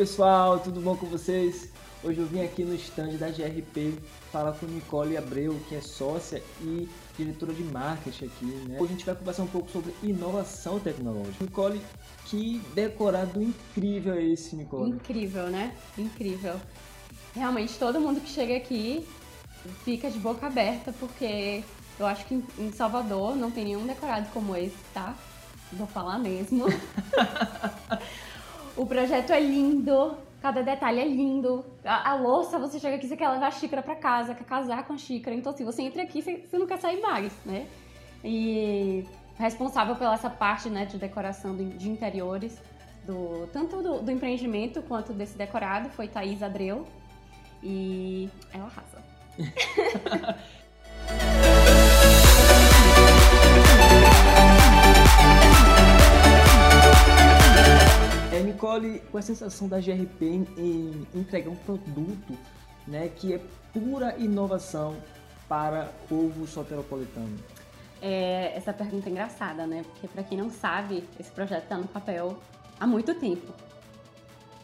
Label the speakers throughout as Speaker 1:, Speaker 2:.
Speaker 1: pessoal, tudo bom com vocês? Hoje eu vim aqui no stand da GRP falar com Nicole Abreu, que é sócia e diretora de marketing aqui, né? Hoje a gente vai conversar um pouco sobre inovação tecnológica. Nicole, que decorado incrível é esse, Nicole?
Speaker 2: Incrível, né? Incrível. Realmente todo mundo que chega aqui fica de boca aberta, porque eu acho que em Salvador não tem nenhum decorado como esse, tá? Vou falar mesmo. o projeto é lindo, cada detalhe é lindo. A, a, louça, você chega aqui, você quer levar a xícara para casa, quer casar com a xícara. Então, assim, você entra aqui, você, você não quer sair mais, né? E responsável pela essa parte, né, de decoração de interiores, do, tanto do, do empreendimento quanto desse decorado, foi Thaís Adreu. E ela arrasa.
Speaker 1: Nicole, com a sensação da GRP em, em entregar um produto né, que é pura inovação para o soteropolitano?
Speaker 2: É, essa pergunta é engraçada, né? Porque para quem não sabe, esse projeto está no papel há muito tempo.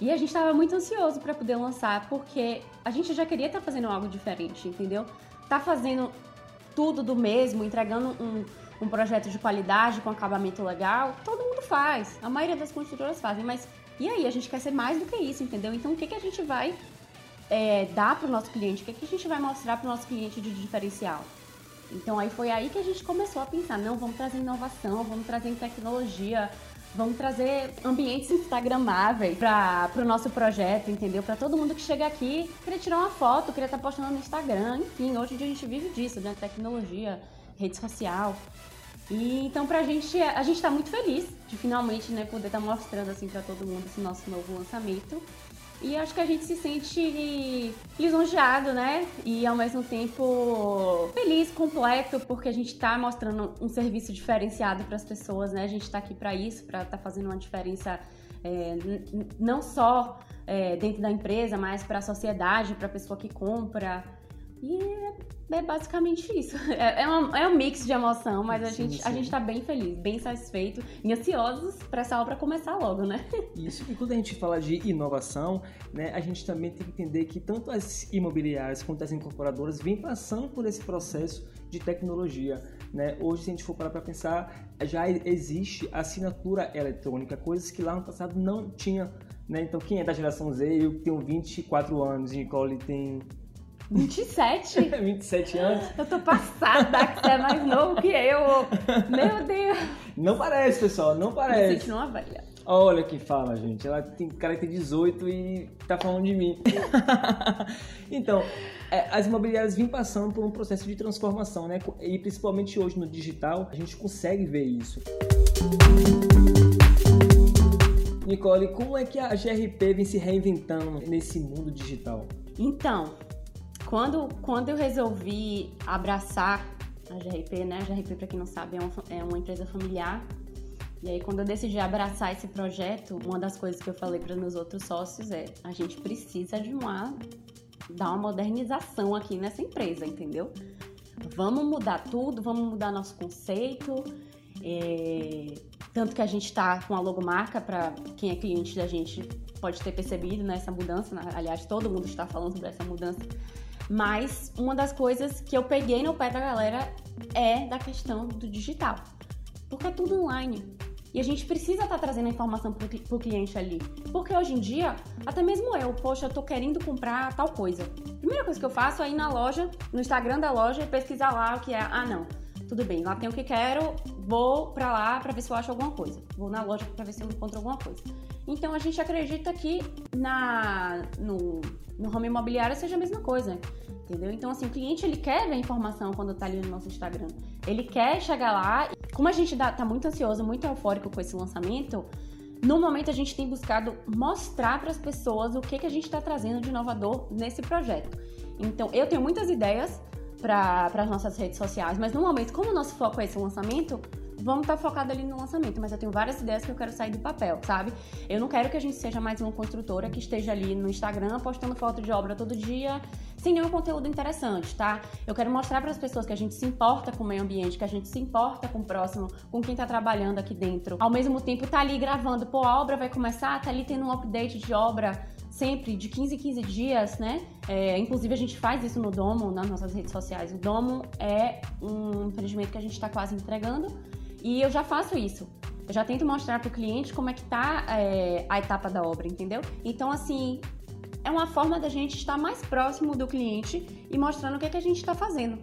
Speaker 2: E a gente estava muito ansioso para poder lançar, porque a gente já queria estar tá fazendo algo diferente, entendeu? Tá fazendo tudo do mesmo, entregando um, um projeto de qualidade com acabamento legal, todo mundo faz. A maioria das construtoras fazem, mas e aí? A gente quer ser mais do que isso, entendeu? Então, o que, que a gente vai é, dar para o nosso cliente? O que, que a gente vai mostrar para o nosso cliente de diferencial? Então, aí foi aí que a gente começou a pensar: não, vamos trazer inovação, vamos trazer tecnologia, vamos trazer ambientes instagramáveis para o nosso projeto, entendeu? Para todo mundo que chega aqui, querer tirar uma foto, querer estar tá postando no Instagram, enfim, hoje em dia a gente vive disso, né? Tecnologia, rede social. E então pra gente, a gente tá muito feliz de finalmente, né, poder estar tá mostrando assim para todo mundo esse nosso novo lançamento. E acho que a gente se sente lisonjeado, né? E ao mesmo tempo feliz, completo, porque a gente está mostrando um serviço diferenciado para as pessoas, né? A gente está aqui para isso, para tá fazendo uma diferença é, não só é, dentro da empresa, mas para a sociedade, para a pessoa que compra. E é basicamente isso. É, é, uma, é um mix de emoção, mas a, sim, gente, sim. a gente tá bem feliz, bem satisfeito e ansiosos para essa obra começar logo, né?
Speaker 1: Isso. E quando a gente fala de inovação, né, a gente também tem que entender que tanto as imobiliárias quanto as incorporadoras vêm passando por esse processo de tecnologia. Né? Hoje, se a gente for parar para pensar, já existe assinatura eletrônica, coisas que lá no passado não tinha. Né? Então, quem é da geração Z, eu tenho 24 anos, Nicole tem
Speaker 2: 27?
Speaker 1: 27 anos.
Speaker 2: Eu tô passada que você é mais novo que eu. Meu Deus.
Speaker 1: Não parece, pessoal, não parece.
Speaker 2: Me sente numa velha.
Speaker 1: Olha que fala, gente. Ela tem cara que tem 18 e tá falando de mim. então, é, as imobiliárias vêm passando por um processo de transformação, né? E principalmente hoje no digital, a gente consegue ver isso. Nicole, como é que a GRP vem se reinventando nesse mundo digital?
Speaker 2: Então, quando, quando eu resolvi abraçar a GRP, né? A GRP, para quem não sabe, é uma, é uma empresa familiar. E aí, quando eu decidi abraçar esse projeto, uma das coisas que eu falei para meus outros sócios é: a gente precisa de uma dar uma modernização aqui nessa empresa, entendeu? Vamos mudar tudo, vamos mudar nosso conceito. É... Tanto que a gente está com a logomarca, para quem é cliente da gente pode ter percebido né, mudança. Né? Aliás, todo mundo está falando sobre essa mudança mas uma das coisas que eu peguei no pé da galera é da questão do digital. Porque é tudo online. E a gente precisa estar tá trazendo a informação para o cliente ali. Porque hoje em dia, até mesmo eu, poxa, eu tô querendo comprar tal coisa. Primeira coisa que eu faço é ir na loja, no Instagram da loja e pesquisar lá o que é. Ah, não, tudo bem, lá tem o que quero, vou para lá para ver se eu acho alguma coisa. Vou na loja para ver se eu encontro alguma coisa. Então a gente acredita que na, no, no home imobiliário seja a mesma coisa, entendeu? Então assim, o cliente ele quer ver informação quando tá ali no nosso Instagram. Ele quer chegar lá. Como a gente dá, tá muito ansioso, muito eufórico com esse lançamento, no momento a gente tem buscado mostrar para as pessoas o que, que a gente está trazendo de inovador nesse projeto. Então eu tenho muitas ideias para as nossas redes sociais, mas no momento, como o nosso foco é esse lançamento, vamos estar tá focado ali no lançamento, mas eu tenho várias ideias que eu quero sair do papel, sabe? Eu não quero que a gente seja mais uma construtora que esteja ali no Instagram postando foto de obra todo dia, sem nenhum conteúdo interessante, tá? Eu quero mostrar para as pessoas que a gente se importa com o meio ambiente, que a gente se importa com o próximo, com quem tá trabalhando aqui dentro. Ao mesmo tempo, tá ali gravando, pô, a obra vai começar, tá ali tendo um update de obra sempre de 15 em 15 dias, né? É, inclusive a gente faz isso no Domo, nas nossas redes sociais. O Domo é um empreendimento que a gente está quase entregando e eu já faço isso. Eu já tento mostrar para o cliente como é que tá é, a etapa da obra, entendeu? Então, assim, é uma forma da gente estar mais próximo do cliente e mostrando o que, é que a gente está fazendo.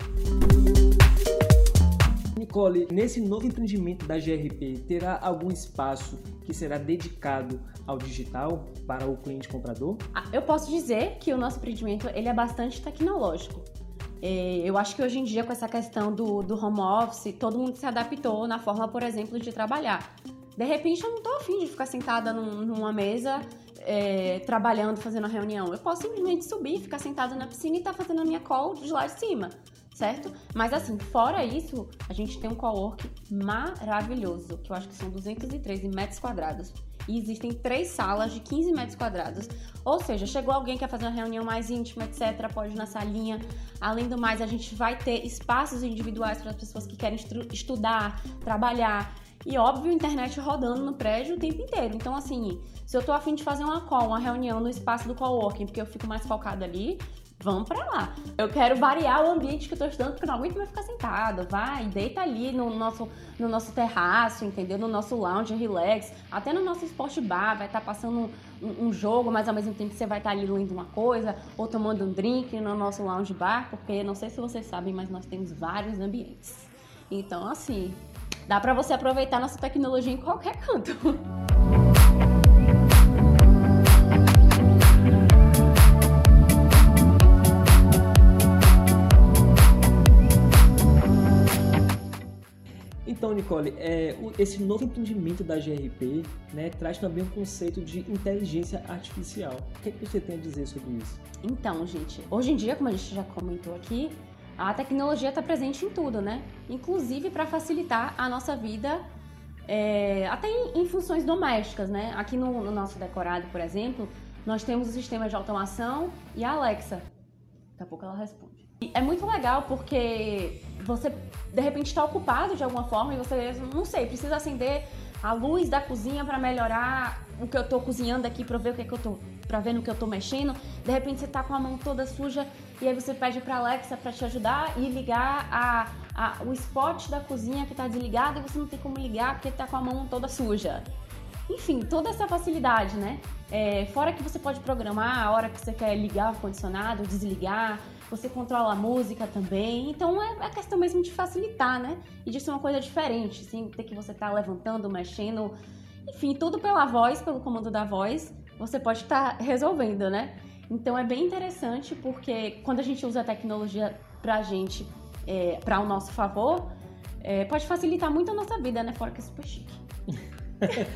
Speaker 1: Nicole, nesse novo empreendimento da GRP, terá algum espaço que será dedicado ao digital para o cliente comprador?
Speaker 2: Ah, eu posso dizer que o nosso empreendimento ele é bastante tecnológico. É, eu acho que hoje em dia, com essa questão do, do home office, todo mundo se adaptou na forma, por exemplo, de trabalhar. De repente, eu não estou afim de ficar sentada num, numa mesa é, trabalhando, fazendo a reunião. Eu posso simplesmente subir, ficar sentada na piscina e estar tá fazendo a minha call de lá de cima certo? Mas assim, fora isso, a gente tem um cowork maravilhoso, que eu acho que são 213 metros quadrados. E existem três salas de 15 metros quadrados. Ou seja, chegou alguém que quer fazer uma reunião mais íntima, etc., pode ir na salinha. Além do mais, a gente vai ter espaços individuais para as pessoas que querem estudar, trabalhar. E óbvio, internet rodando no prédio o tempo inteiro. Então, assim, se eu tô afim de fazer uma call, uma reunião no espaço do coworking, porque eu fico mais focada ali, vamos para lá. Eu quero variar o ambiente que eu tô estudando, porque eu não aguento mais ficar sentada. Vai, deita ali no nosso, no nosso terraço, entendeu? No nosso lounge, relax. Até no nosso sport bar, vai estar tá passando um, um, jogo, mas ao mesmo tempo você vai estar tá ali lendo uma coisa, ou tomando um drink no nosso lounge bar, porque não sei se vocês sabem, mas nós temos vários ambientes. Então, assim, dá para você aproveitar nossa tecnologia em qualquer canto.
Speaker 1: Então, Nicole, é, esse novo empreendimento da GRP né, traz também o conceito de inteligência artificial. O que, é que você tem a dizer sobre isso?
Speaker 2: Então, gente, hoje em dia, como a gente já comentou aqui, a tecnologia está presente em tudo, né? Inclusive para facilitar a nossa vida, é, até em, em, funções domésticas, né? Aqui no, no, nosso decorado, por exemplo, nós temos o sistema de automação e a Alexa. Daqui a pouco ela responde. E é muito legal porque você de repente está ocupado de alguma forma e você, não sei, precisa acender a luz da cozinha para melhorar o que eu estou cozinhando aqui para ver o que, é que eu tô para ver no que eu estou mexendo. De repente você está com a mão toda suja e aí você pede para Alexa para te ajudar e ligar a, a, o spot da cozinha que está desligado e você não tem como ligar porque está com a mão toda suja. Enfim, toda essa facilidade, né? É, fora que você pode programar a hora que você quer ligar o ar-condicionado, desligar, você controla a música também. Então é a questão mesmo de facilitar, né? E de ser uma coisa diferente, sem ter que você estar tá levantando, mexendo. Enfim, tudo pela voz, pelo comando da voz, você pode estar tá resolvendo, né? Então é bem interessante porque quando a gente usa a tecnologia pra gente, é, para o nosso favor, é, pode facilitar muito a nossa vida, né? Fora que é super chique.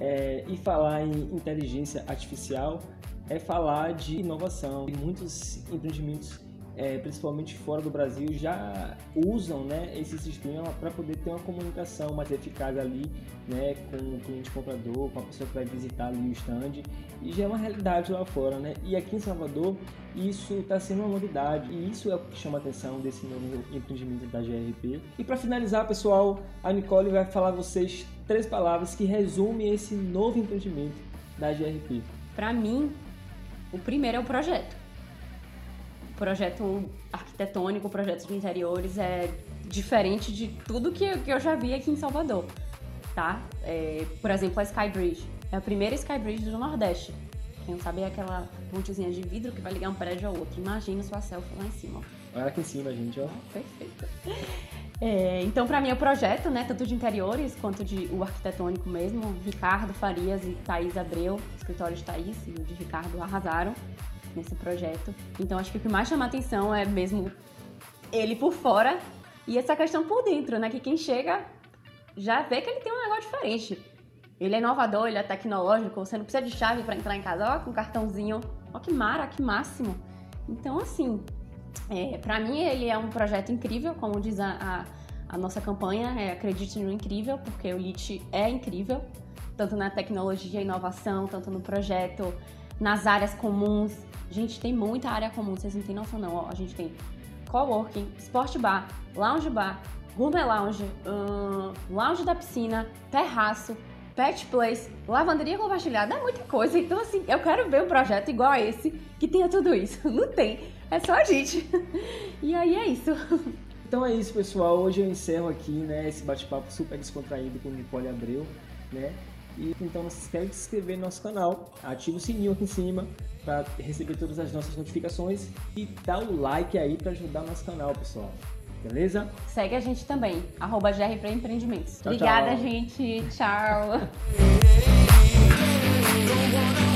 Speaker 1: é, e falar em inteligência artificial é falar de inovação. Muitos empreendimentos, é, principalmente fora do Brasil, já usam né, esse sistema para poder ter uma comunicação mais eficaz ali né, com o cliente comprador, com a pessoa que vai visitar ali o stand. E já é uma realidade lá fora. Né? E aqui em Salvador, isso está sendo uma novidade. E isso é o que chama a atenção desse novo empreendimento da GRP. E para finalizar, pessoal, a Nicole vai falar a vocês três palavras que resumem esse novo empreendimento da GRP.
Speaker 2: Para mim, o primeiro é o projeto. O projeto arquitetônico, o projeto de interiores é diferente de tudo que, eu já vi aqui em Salvador, tá? É, por exemplo, a Skybridge. É a primeira Skybridge do Nordeste. Quem não sabe é aquela pontezinha de vidro que vai ligar um prédio ao outro. Imagina sua selfie lá em cima.
Speaker 1: Olha aqui em cima, gente, ó.
Speaker 2: Perfeito. É, então, para mim, é o projeto, né, tanto de interiores quanto de o arquitetônico mesmo. Ricardo Farias e Thaís Abreu, escritório de Thaís e o de Ricardo, arrasaram nesse projeto. Então, acho que o que mais chama atenção é mesmo ele por fora e essa questão por dentro, né? Que quem chega já vê que ele tem um negócio diferente. Ele é inovador, ele é tecnológico, você não precisa de chave para entrar em casa, ó, com cartãozinho. Ó, que mara, que máximo. Então, assim, é, para mim, ele é um projeto incrível, como diz a, a, A nossa campanha é Acredite no Incrível, porque o LIT é incrível, tanto na tecnologia inovação, tanto no projeto, nas áreas comuns. Gente, tem muita área comum, vocês não têm noção não. Ó, a gente tem coworking, sport bar, lounge bar, gourmet lounge, hum, lounge da piscina, terraço, pet place, lavanderia compartilhada, é muita coisa. Então, assim, eu quero ver um projeto igual a esse, que tenha tudo isso. Não tem, é só a gente. E aí é isso.
Speaker 1: Então é isso, pessoal. Hoje eu encerro aqui, né, esse bate-papo super descontraído com Nicole Abreu, né? E então não se esqueça de se inscrever no nosso canal, ativa o sininho aqui em cima para receber todas as nossas notificações e dá o like aí para ajudar o nosso canal, pessoal. Beleza?
Speaker 2: Segue a gente também, arroba GR para Empreendimentos. Tchau, Obrigada, tchau. gente. Tchau.